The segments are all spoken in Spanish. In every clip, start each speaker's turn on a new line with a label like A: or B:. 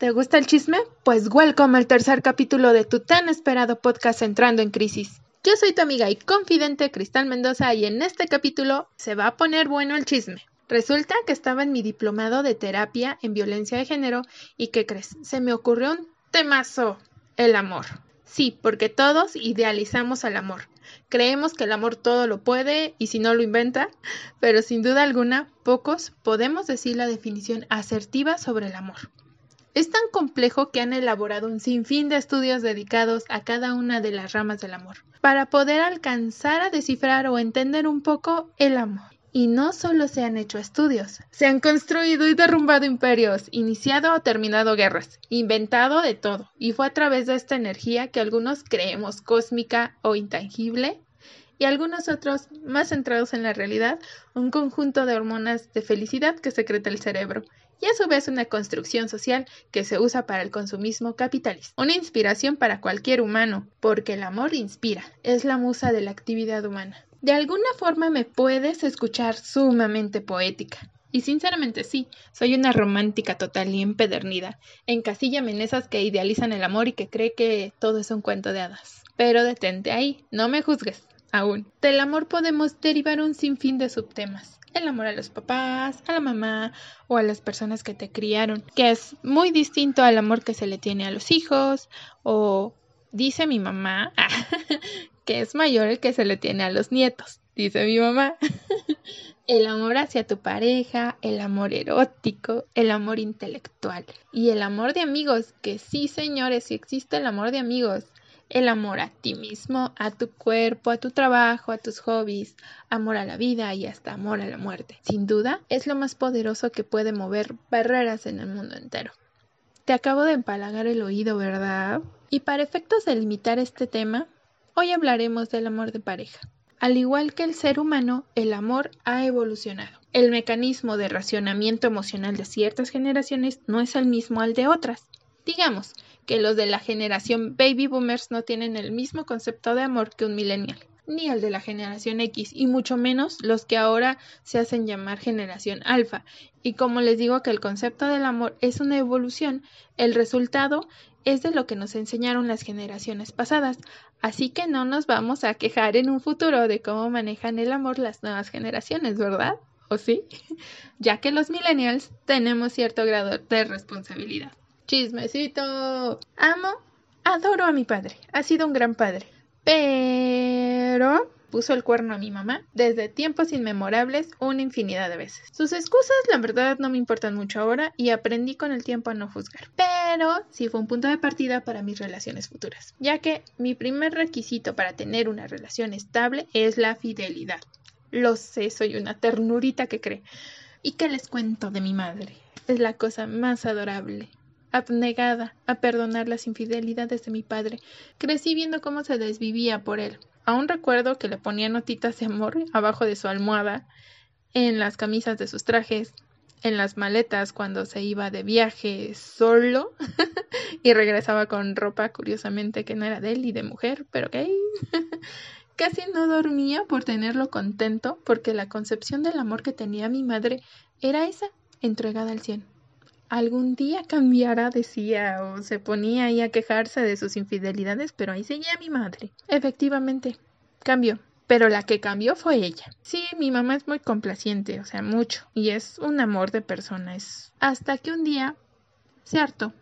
A: ¿Te gusta el chisme? Pues welcome al tercer capítulo de tu tan esperado podcast Entrando en Crisis. Yo soy tu amiga y confidente Cristal Mendoza y en este capítulo se va a poner bueno el chisme. Resulta que estaba en mi diplomado de terapia en violencia de género y ¿qué crees? Se me ocurrió un temazo, el amor. Sí, porque todos idealizamos al amor. Creemos que el amor todo lo puede y si no lo inventa, pero sin duda alguna, pocos podemos decir la definición asertiva sobre el amor. Es tan complejo que han elaborado un sinfín de estudios dedicados a cada una de las ramas del amor, para poder alcanzar a descifrar o entender un poco el amor. Y no solo se han hecho estudios, se han construido y derrumbado imperios, iniciado o terminado guerras, inventado de todo, y fue a través de esta energía que algunos creemos cósmica o intangible, y algunos otros, más centrados en la realidad, un conjunto de hormonas de felicidad que secreta el cerebro, y a su vez una construcción social que se usa para el consumismo capitalista. Una inspiración para cualquier humano, porque el amor inspira, es la musa de la actividad humana. De alguna forma me puedes escuchar sumamente poética. Y sinceramente sí, soy una romántica total y empedernida. En esas que idealizan el amor y que cree que todo es un cuento de hadas. Pero detente ahí, no me juzgues, aún. Del amor podemos derivar un sinfín de subtemas. El amor a los papás, a la mamá o a las personas que te criaron, que es muy distinto al amor que se le tiene a los hijos o dice mi mamá que es mayor el que se le tiene a los nietos, dice mi mamá. el amor hacia tu pareja, el amor erótico, el amor intelectual y el amor de amigos, que sí señores, sí existe el amor de amigos. El amor a ti mismo, a tu cuerpo, a tu trabajo, a tus hobbies, amor a la vida y hasta amor a la muerte. Sin duda, es lo más poderoso que puede mover barreras en el mundo entero. Te acabo de empalagar el oído, ¿verdad? Y para efectos de limitar este tema, Hoy hablaremos del amor de pareja. Al igual que el ser humano, el amor ha evolucionado. El mecanismo de racionamiento emocional de ciertas generaciones no es el mismo al de otras. Digamos que los de la generación baby boomers no tienen el mismo concepto de amor que un millennial, ni el de la generación X, y mucho menos los que ahora se hacen llamar generación alfa. Y como les digo que el concepto del amor es una evolución, el resultado es de lo que nos enseñaron las generaciones pasadas, así que no nos vamos a quejar en un futuro de cómo manejan el amor las nuevas generaciones, ¿verdad? ¿O sí? ya que los millennials tenemos cierto grado de responsabilidad. Chismecito. Amo, adoro a mi padre, ha sido un gran padre, pero puso el cuerno a mi mamá desde tiempos inmemorables una infinidad de veces. Sus excusas, la verdad, no me importan mucho ahora y aprendí con el tiempo a no juzgar. Pero sí fue un punto de partida para mis relaciones futuras, ya que mi primer requisito para tener una relación estable es la fidelidad. Lo sé, soy una ternurita que cree. ¿Y qué les cuento de mi madre? Es la cosa más adorable abnegada a perdonar las infidelidades de mi padre. Crecí viendo cómo se desvivía por él, Aún recuerdo que le ponía notitas de amor abajo de su almohada, en las camisas de sus trajes, en las maletas cuando se iba de viaje solo y regresaba con ropa curiosamente que no era de él y de mujer, pero que casi no dormía por tenerlo contento porque la concepción del amor que tenía mi madre era esa, entregada al cien algún día cambiará, decía, o se ponía ahí a quejarse de sus infidelidades, pero ahí seguía mi madre. Efectivamente, cambió. Pero la que cambió fue ella. Sí, mi mamá es muy complaciente, o sea, mucho. Y es un amor de persona. Es... Hasta que un día se hartó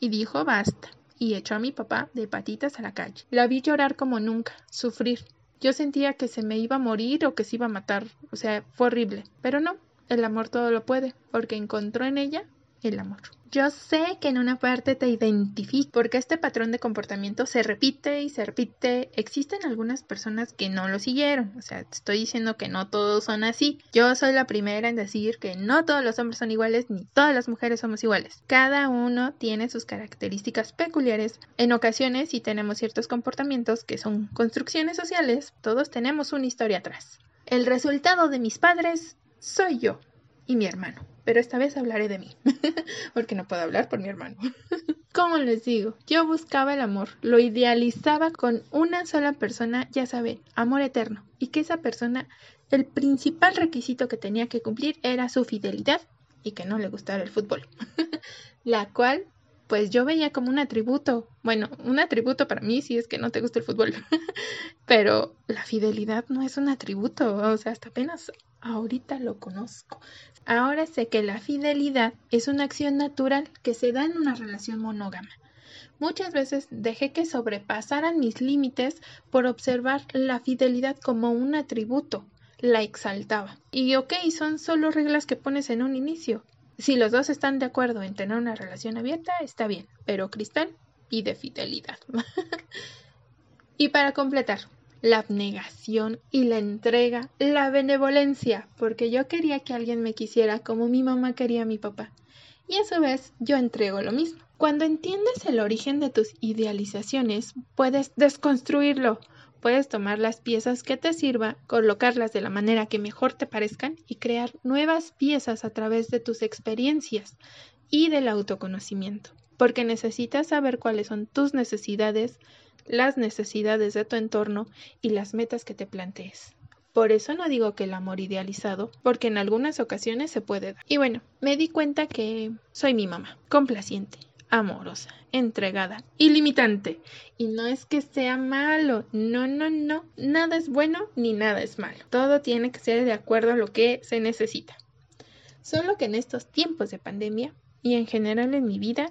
A: y dijo basta. Y echó a mi papá de patitas a la calle. La vi llorar como nunca, sufrir. Yo sentía que se me iba a morir o que se iba a matar. O sea, fue horrible. Pero no, el amor todo lo puede, porque encontró en ella el amor. Yo sé que en una parte te identifico porque este patrón de comportamiento se repite y se repite. Existen algunas personas que no lo siguieron. O sea, estoy diciendo que no todos son así. Yo soy la primera en decir que no todos los hombres son iguales ni todas las mujeres somos iguales. Cada uno tiene sus características peculiares. En ocasiones, si tenemos ciertos comportamientos que son construcciones sociales, todos tenemos una historia atrás. El resultado de mis padres soy yo y mi hermano pero esta vez hablaré de mí, porque no puedo hablar por mi hermano. Como les digo, yo buscaba el amor, lo idealizaba con una sola persona, ya saben, amor eterno, y que esa persona, el principal requisito que tenía que cumplir era su fidelidad y que no le gustara el fútbol, la cual pues yo veía como un atributo. Bueno, un atributo para mí si es que no te gusta el fútbol. Pero la fidelidad no es un atributo, o sea, hasta apenas ahorita lo conozco. Ahora sé que la fidelidad es una acción natural que se da en una relación monógama. Muchas veces dejé que sobrepasaran mis límites por observar la fidelidad como un atributo, la exaltaba. Y ok, son solo reglas que pones en un inicio. Si los dos están de acuerdo en tener una relación abierta, está bien, pero Cristal pide fidelidad. y para completar, la abnegación y la entrega, la benevolencia, porque yo quería que alguien me quisiera como mi mamá quería a mi papá. Y a su vez yo entrego lo mismo. Cuando entiendes el origen de tus idealizaciones, puedes desconstruirlo, Puedes tomar las piezas que te sirva, colocarlas de la manera que mejor te parezcan y crear nuevas piezas a través de tus experiencias y del autoconocimiento. Porque necesitas saber cuáles son tus necesidades, las necesidades de tu entorno y las metas que te plantees. Por eso no digo que el amor idealizado, porque en algunas ocasiones se puede dar. Y bueno, me di cuenta que soy mi mamá, complaciente, amorosa, entregada, ilimitante. Y no es que sea malo, no, no, no, nada es bueno ni nada es malo. Todo tiene que ser de acuerdo a lo que se necesita. Solo que en estos tiempos de pandemia y en general en mi vida,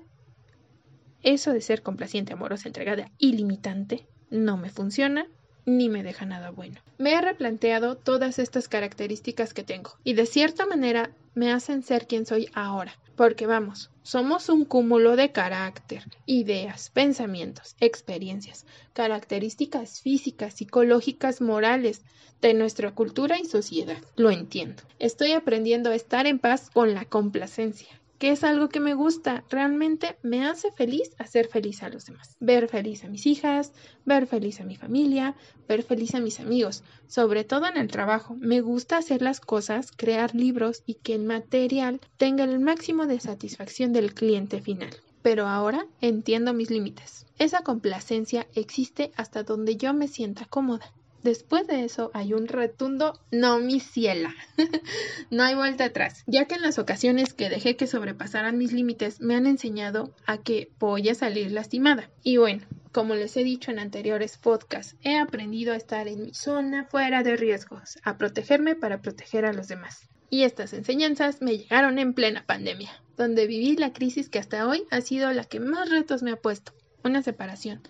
A: eso de ser complaciente, amorosa, entregada, ilimitante, no me funciona ni me deja nada bueno. Me he replanteado todas estas características que tengo y de cierta manera me hacen ser quien soy ahora. Porque vamos, somos un cúmulo de carácter, ideas, pensamientos, experiencias, características físicas, psicológicas, morales de nuestra cultura y sociedad. Lo entiendo. Estoy aprendiendo a estar en paz con la complacencia, que es algo que me gusta, realmente me hace feliz hacer feliz a los demás. Ver feliz a mis hijas, ver feliz a mi familia, ver feliz a mis amigos, sobre todo en el trabajo. Me gusta hacer las cosas, crear libros y que el material tenga el máximo de satisfacción del cliente final. Pero ahora entiendo mis límites. Esa complacencia existe hasta donde yo me sienta cómoda. Después de eso hay un retundo no mi ciela. no hay vuelta atrás, ya que en las ocasiones que dejé que sobrepasaran mis límites me han enseñado a que voy a salir lastimada. Y bueno, como les he dicho en anteriores podcasts, he aprendido a estar en mi zona fuera de riesgos, a protegerme para proteger a los demás. Y estas enseñanzas me llegaron en plena pandemia, donde viví la crisis que hasta hoy ha sido la que más retos me ha puesto, una separación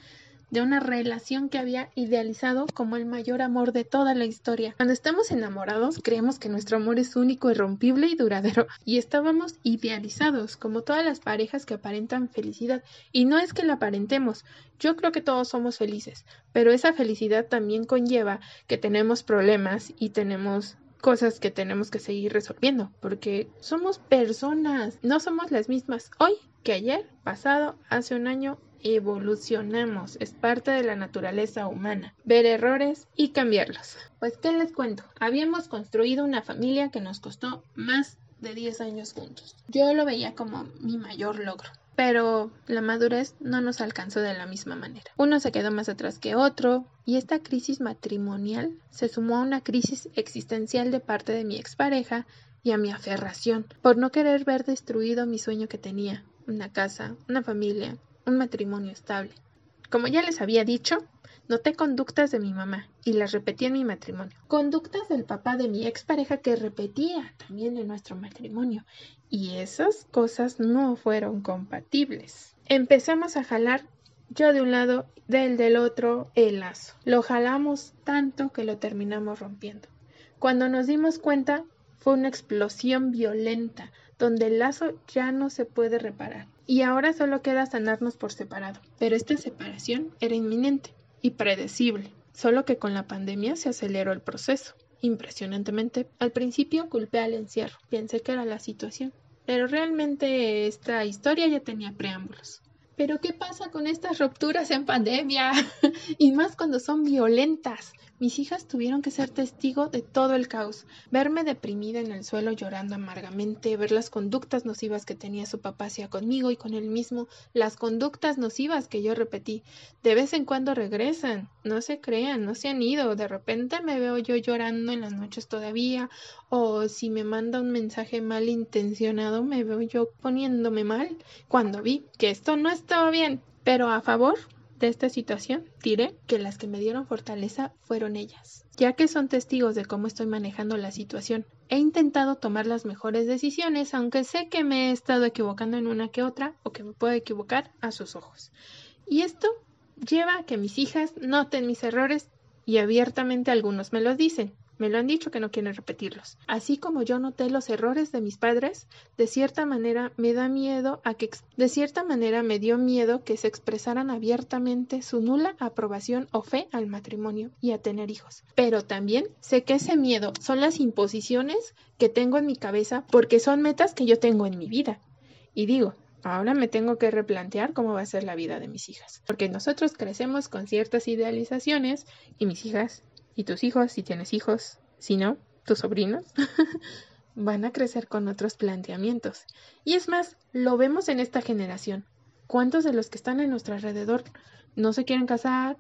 A: de una relación que había idealizado como el mayor amor de toda la historia. Cuando estamos enamorados, creemos que nuestro amor es único, irrompible y duradero, y estábamos idealizados, como todas las parejas que aparentan felicidad. Y no es que la aparentemos, yo creo que todos somos felices, pero esa felicidad también conlleva que tenemos problemas y tenemos cosas que tenemos que seguir resolviendo, porque somos personas, no somos las mismas hoy que ayer, pasado, hace un año evolucionamos, es parte de la naturaleza humana, ver errores y cambiarlos. Pues, ¿qué les cuento? Habíamos construido una familia que nos costó más de 10 años juntos. Yo lo veía como mi mayor logro. Pero la madurez no nos alcanzó de la misma manera. Uno se quedó más atrás que otro y esta crisis matrimonial se sumó a una crisis existencial de parte de mi expareja y a mi aferración por no querer ver destruido mi sueño que tenía, una casa, una familia, un matrimonio estable. Como ya les había dicho, noté conductas de mi mamá y las repetí en mi matrimonio. Conductas del papá de mi expareja que repetía también en nuestro matrimonio. Y esas cosas no fueron compatibles. Empezamos a jalar yo de un lado, del del otro, el lazo. Lo jalamos tanto que lo terminamos rompiendo. Cuando nos dimos cuenta, fue una explosión violenta, donde el lazo ya no se puede reparar y ahora solo queda sanarnos por separado. Pero esta separación era inminente y predecible, solo que con la pandemia se aceleró el proceso. Impresionantemente, al principio culpé al encierro, pensé que era la situación, pero realmente esta historia ya tenía preámbulos. Pero ¿qué pasa con estas rupturas en pandemia? y más cuando son violentas. Mis hijas tuvieron que ser testigo de todo el caos, verme deprimida en el suelo llorando amargamente, ver las conductas nocivas que tenía su papá hacia conmigo y con él mismo, las conductas nocivas que yo repetí. De vez en cuando regresan, no se crean, no se han ido, de repente me veo yo llorando en las noches todavía, o si me manda un mensaje malintencionado me veo yo poniéndome mal cuando vi que esto no estaba bien. Pero a favor, de esta situación, diré que las que me dieron fortaleza fueron ellas, ya que son testigos de cómo estoy manejando la situación. He intentado tomar las mejores decisiones, aunque sé que me he estado equivocando en una que otra o que me puedo equivocar a sus ojos. Y esto lleva a que mis hijas noten mis errores y abiertamente algunos me lo dicen. Me lo han dicho que no quieren repetirlos. Así como yo noté los errores de mis padres, de cierta manera me da miedo a que de cierta manera me dio miedo que se expresaran abiertamente su nula aprobación o fe al matrimonio y a tener hijos. Pero también sé que ese miedo son las imposiciones que tengo en mi cabeza porque son metas que yo tengo en mi vida. Y digo, Ahora me tengo que replantear cómo va a ser la vida de mis hijas, porque nosotros crecemos con ciertas idealizaciones y mis hijas y tus hijos, si tienes hijos, si no, tus sobrinos, van a crecer con otros planteamientos. Y es más, lo vemos en esta generación. ¿Cuántos de los que están a nuestro alrededor no se quieren casar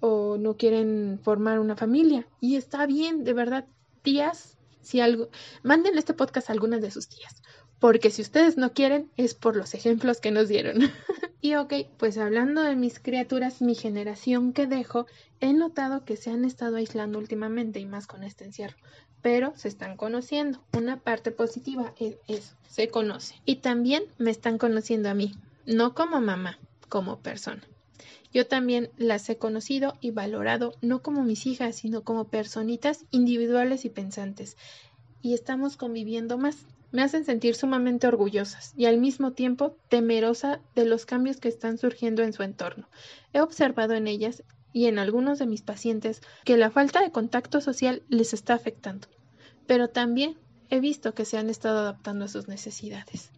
A: o no quieren formar una familia? Y está bien, de verdad, tías, si algo, mándenle este podcast a algunas de sus tías porque si ustedes no quieren es por los ejemplos que nos dieron. y ok, pues hablando de mis criaturas, mi generación que dejo, he notado que se han estado aislando últimamente y más con este encierro, pero se están conociendo. Una parte positiva es eso, se conoce. Y también me están conociendo a mí, no como mamá, como persona. Yo también las he conocido y valorado no como mis hijas, sino como personitas individuales y pensantes. Y estamos conviviendo más me hacen sentir sumamente orgullosas y al mismo tiempo temerosa de los cambios que están surgiendo en su entorno. He observado en ellas y en algunos de mis pacientes que la falta de contacto social les está afectando, pero también he visto que se han estado adaptando a sus necesidades.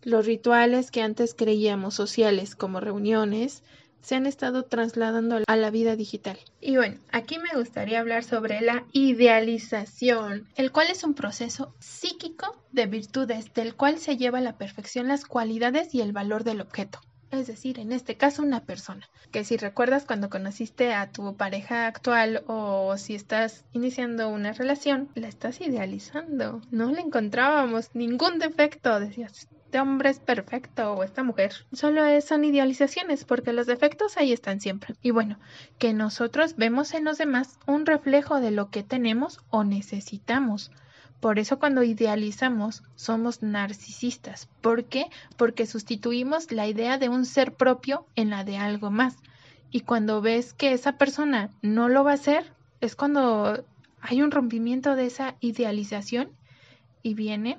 A: Los rituales que antes creíamos sociales como reuniones, se han estado trasladando a la vida digital. Y bueno, aquí me gustaría hablar sobre la idealización, el cual es un proceso psíquico de virtudes del cual se lleva a la perfección las cualidades y el valor del objeto. Es decir, en este caso una persona. Que si recuerdas cuando conociste a tu pareja actual o si estás iniciando una relación, la estás idealizando. No le encontrábamos ningún defecto. Decías, este hombre es perfecto o esta mujer. Solo son idealizaciones porque los defectos ahí están siempre. Y bueno, que nosotros vemos en los demás un reflejo de lo que tenemos o necesitamos. Por eso cuando idealizamos somos narcisistas. ¿Por qué? Porque sustituimos la idea de un ser propio en la de algo más. Y cuando ves que esa persona no lo va a hacer, es cuando hay un rompimiento de esa idealización y viene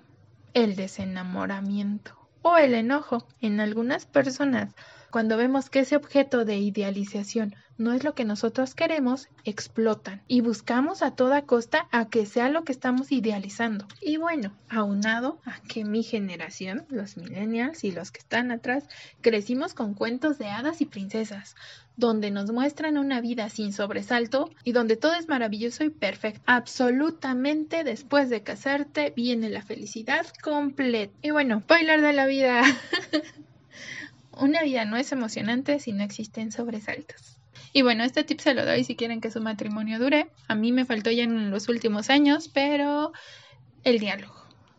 A: el desenamoramiento o el enojo en algunas personas. Cuando vemos que ese objeto de idealización no es lo que nosotros queremos, explotan y buscamos a toda costa a que sea lo que estamos idealizando. Y bueno, aunado a que mi generación, los millennials y los que están atrás, crecimos con cuentos de hadas y princesas, donde nos muestran una vida sin sobresalto y donde todo es maravilloso y perfecto. Absolutamente después de casarte viene la felicidad completa. Y bueno, bailar de la vida. una vida no es emocionante si no existen sobresaltos. Y bueno, este tip se lo doy si quieren que su matrimonio dure. A mí me faltó ya en los últimos años, pero el diálogo.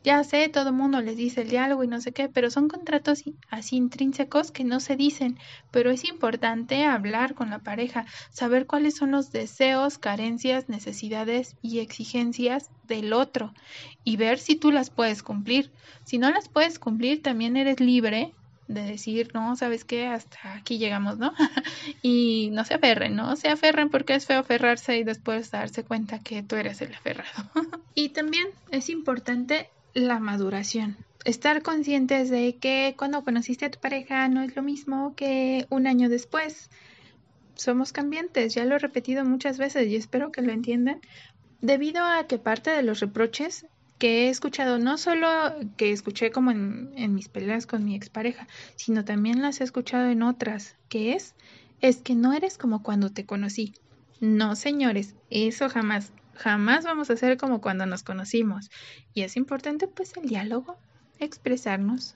A: Ya sé, todo el mundo les dice el diálogo y no sé qué, pero son contratos así intrínsecos que no se dicen. Pero es importante hablar con la pareja, saber cuáles son los deseos, carencias, necesidades y exigencias del otro y ver si tú las puedes cumplir. Si no las puedes cumplir, también eres libre de decir, no, ¿sabes qué? Hasta aquí llegamos, ¿no? y no se aferren, ¿no? Se aferren porque es feo aferrarse y después darse cuenta que tú eres el aferrado. y también es importante la maduración. Estar conscientes de que cuando conociste a tu pareja no es lo mismo que un año después. Somos cambiantes, ya lo he repetido muchas veces y espero que lo entiendan. Debido a que parte de los reproches que he escuchado, no solo que escuché como en, mis peleas con mi expareja, sino también las he escuchado en otras, que es, es que no eres como cuando te conocí. No, señores, eso jamás, jamás vamos a ser como cuando nos conocimos. Y es importante pues el diálogo, expresarnos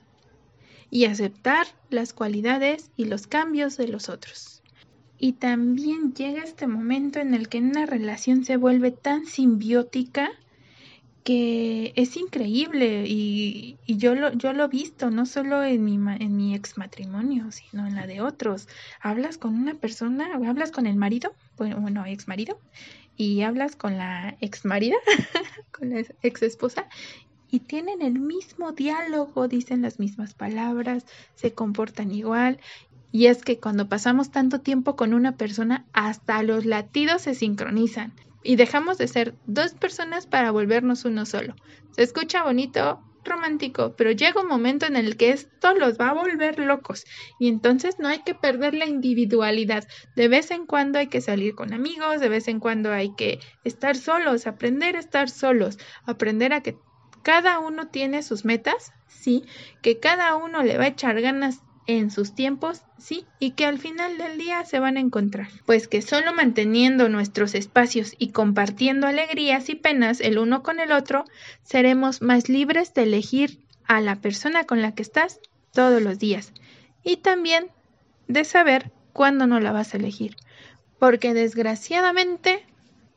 A: y aceptar las cualidades y los cambios de los otros. Y también llega este momento en el que una relación se vuelve tan simbiótica que es increíble y, yo, lo, yo lo he visto, no solo en mi, en mi ex matrimonio, sino en la de otros. Hablas con una persona, hablas con el marido, bueno, ex marido, y hablas con la ex marida, con la ex esposa, y tienen el mismo diálogo, dicen las mismas palabras, se comportan igual. Y es que cuando pasamos tanto tiempo con una persona, hasta los latidos se sincronizan y dejamos de ser dos personas para volvernos uno solo. Se escucha bonito, romántico, pero llega un momento en el que esto los va a volver locos y entonces no hay que perder la individualidad. De vez en cuando hay que salir con amigos, de vez en cuando hay que estar solos, aprender a estar solos, aprender a que cada uno tiene sus metas, sí, que cada uno le va a echar ganas en sus tiempos, sí, y que al final del día se van a encontrar. Pues que solo manteniendo nuestros espacios y compartiendo alegrías y penas el uno con el otro, seremos más libres de elegir a la persona con la que estás todos los días. Y también de saber cuándo no la vas a elegir. Porque desgraciadamente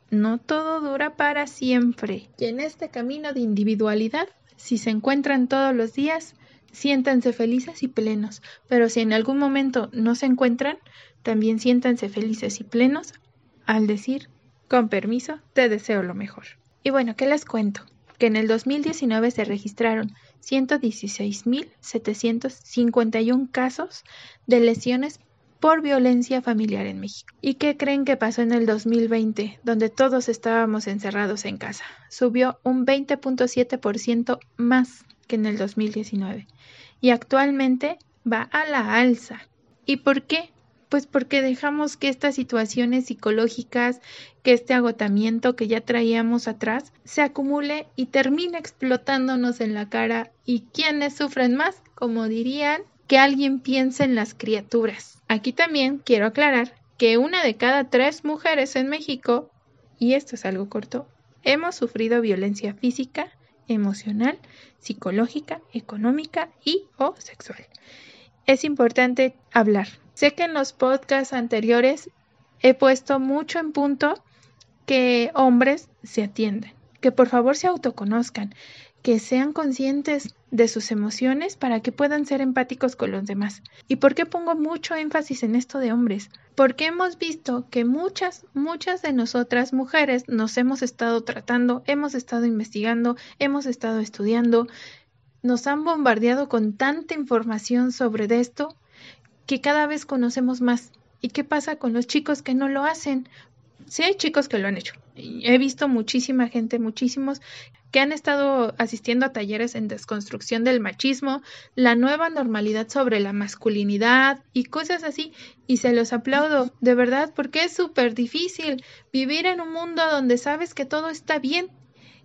A: no todo dura para siempre. Y en este camino de individualidad, si se encuentran todos los días, siéntanse felices y plenos. Pero si en algún momento no se encuentran, también siéntanse felices y plenos al decir, con permiso, te deseo lo mejor. Y bueno, ¿qué les cuento? Que en el 2019 se registraron 116.751 casos de lesiones por violencia familiar en México. ¿Y qué creen que pasó en el 2020, donde todos estábamos encerrados en casa? Subió un 20.7% más que en el 2019 y actualmente va a la alza. ¿Y por qué? Pues porque dejamos que estas situaciones psicológicas, que este agotamiento que ya traíamos atrás, se acumule y termine explotándonos en la cara. ¿Y quiénes sufren más? Como dirían, que alguien piense en las criaturas. Aquí también quiero aclarar que una de cada tres mujeres en México, y esto es algo corto, hemos sufrido violencia física, emocional, psicológica, económica y o sexual. Es importante hablar. Sé que en los podcasts anteriores he puesto mucho en punto que hombres se atienden, que por favor se autoconozcan, que sean conscientes de sus emociones para que puedan ser empáticos con los demás. ¿Y por qué pongo mucho énfasis en esto de hombres? Porque hemos visto que muchas, muchas de nosotras mujeres nos hemos estado tratando, hemos estado investigando, hemos estado estudiando, nos han bombardeado con tanta información sobre esto que cada vez conocemos más. ¿Y qué pasa con los chicos que no lo hacen? Sí hay chicos que lo han hecho. He visto muchísima gente, muchísimos que han estado asistiendo a talleres en desconstrucción del machismo, la nueva normalidad sobre la masculinidad y cosas así, y se los aplaudo, de verdad, porque es súper difícil vivir en un mundo donde sabes que todo está bien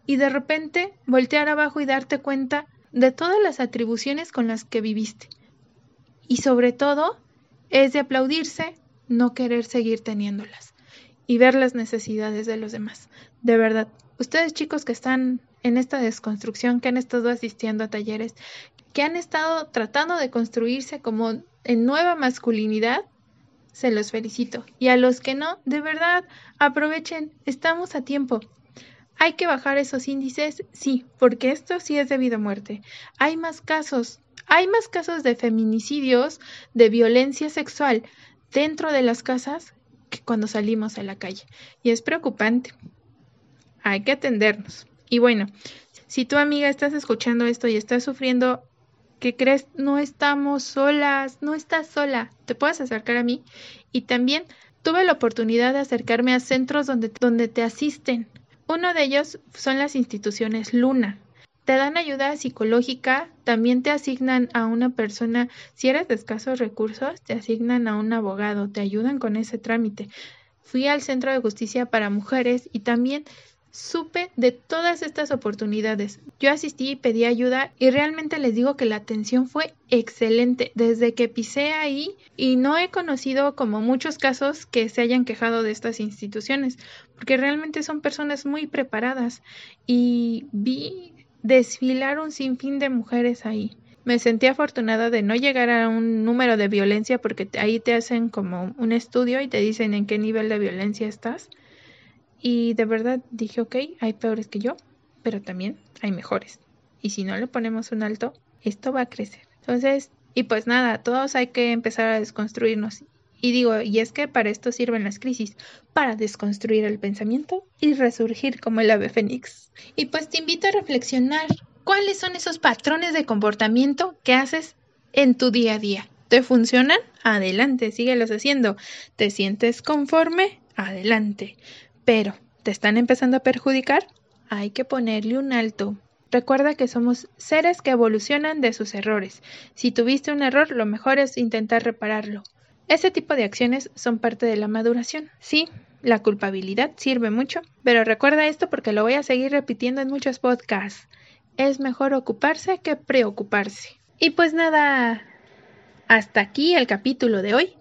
A: y de repente voltear abajo y darte cuenta de todas las atribuciones con las que viviste. Y sobre todo, es de aplaudirse no querer seguir teniéndolas y ver las necesidades de los demás. De verdad, ustedes chicos que están en esta desconstrucción, que han estado asistiendo a talleres, que han estado tratando de construirse como en nueva masculinidad, se los felicito. Y a los que no, de verdad, aprovechen, estamos a tiempo. ¿Hay que bajar esos índices? Sí, porque esto sí es debido a muerte. Hay más casos, hay más casos de feminicidios, de violencia sexual dentro de las casas que cuando salimos a la calle. Y es preocupante. Hay que atendernos. Y bueno, si tu amiga estás escuchando esto y estás sufriendo, ¿qué crees? No estamos solas, no estás sola. Te puedes acercar a mí. Y también tuve la oportunidad de acercarme a centros donde, donde te asisten. Uno de ellos son las instituciones Luna. Te dan ayuda psicológica, también te asignan a una persona, si eres de escasos recursos, te asignan a un abogado, te ayudan con ese trámite. Fui al Centro de Justicia para Mujeres y también supe de todas estas oportunidades. Yo asistí y pedí ayuda y realmente les digo que la atención fue excelente desde que pisé ahí y no he conocido como muchos casos que se hayan quejado de estas instituciones porque realmente son personas muy preparadas y vi desfilar un sinfín de mujeres ahí. Me sentí afortunada de no llegar a un número de violencia porque ahí te hacen como un estudio y te dicen en qué nivel de violencia estás. Y de verdad dije, ok, hay peores que yo, pero también hay mejores. Y si no le ponemos un alto, esto va a crecer. Entonces, y pues nada, todos hay que empezar a desconstruirnos. Y digo, y es que para esto sirven las crisis, para desconstruir el pensamiento y resurgir como el ave fénix. Y pues te invito a reflexionar cuáles son esos patrones de comportamiento que haces en tu día a día. ¿Te funcionan? Adelante, síguelos haciendo. ¿Te sientes conforme? Adelante. Pero, ¿te están empezando a perjudicar? Hay que ponerle un alto. Recuerda que somos seres que evolucionan de sus errores. Si tuviste un error, lo mejor es intentar repararlo. Ese tipo de acciones son parte de la maduración. Sí, la culpabilidad sirve mucho, pero recuerda esto porque lo voy a seguir repitiendo en muchos podcasts es mejor ocuparse que preocuparse. Y pues nada, hasta aquí el capítulo de hoy.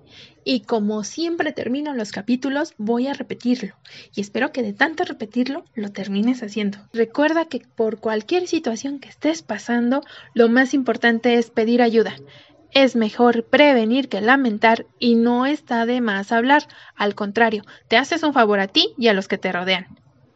A: Y como siempre termino los capítulos, voy a repetirlo. Y espero que de tanto repetirlo, lo termines haciendo. Recuerda que por cualquier situación que estés pasando, lo más importante es pedir ayuda. Es mejor prevenir que lamentar y no está de más hablar. Al contrario, te haces un favor a ti y a los que te rodean.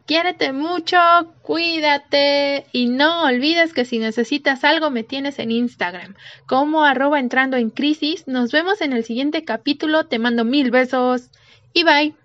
A: Quiérete mucho, cuídate y no olvides que si necesitas algo me tienes en Instagram como arroba entrando en crisis. Nos vemos en el siguiente capítulo. Te mando mil besos y bye.